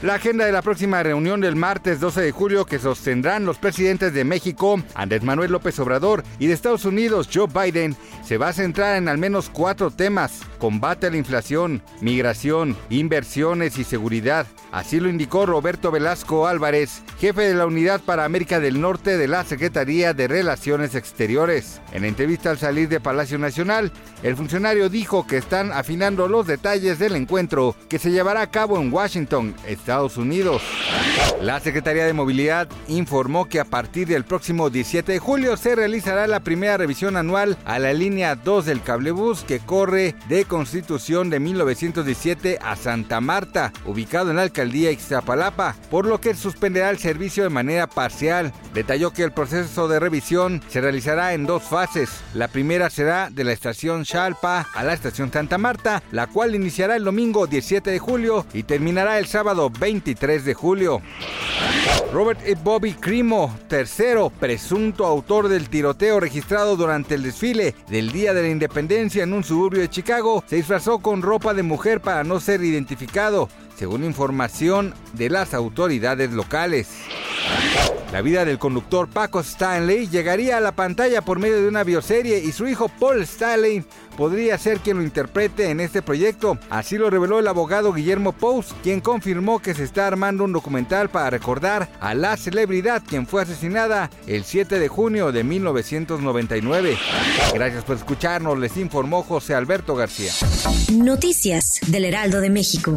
La agenda de la próxima reunión del martes 12 de julio que sostendrán los presidentes de México, Andrés Manuel López Obrador, y de Estados Unidos, Joe Biden, se va a centrar en al menos cuatro temas. Combate a la inflación, migración, inversiones y seguridad. Así lo indicó Roberto Velasco Álvarez, jefe de la Unidad para América del Norte de la Secretaría de Relaciones Exteriores. En entrevista al salir de Palacio Nacional, el funcionario dijo que están afinando los detalles del encuentro que se llevará a cabo en Washington, Estados Unidos. La Secretaría de Movilidad informó que a partir del próximo 17 de julio se realizará la primera revisión anual a la línea 2 del cablebús que corre de Constitución de 1917 a Santa Marta, ubicado en la alcaldía Ixtapalapa, por lo que suspenderá el servicio de manera parcial. Detalló que el proceso de revisión se realizará en dos fases. La primera será de la estación Chalpa a la estación Santa Marta, la cual iniciará el domingo 17 de julio y terminará el sábado 23 de julio. Robert E. Bobby Crimo, tercero presunto autor del tiroteo registrado durante el desfile del Día de la Independencia en un suburbio de Chicago, se disfrazó con ropa de mujer para no ser identificado, según información de las autoridades locales. La vida del conductor Paco Stanley llegaría a la pantalla por medio de una bioserie y su hijo Paul Stanley podría ser quien lo interprete en este proyecto. Así lo reveló el abogado Guillermo Pous, quien confirmó que se está armando un documental para recordar a la celebridad quien fue asesinada el 7 de junio de 1999. Gracias por escucharnos, les informó José Alberto García. Noticias del Heraldo de México.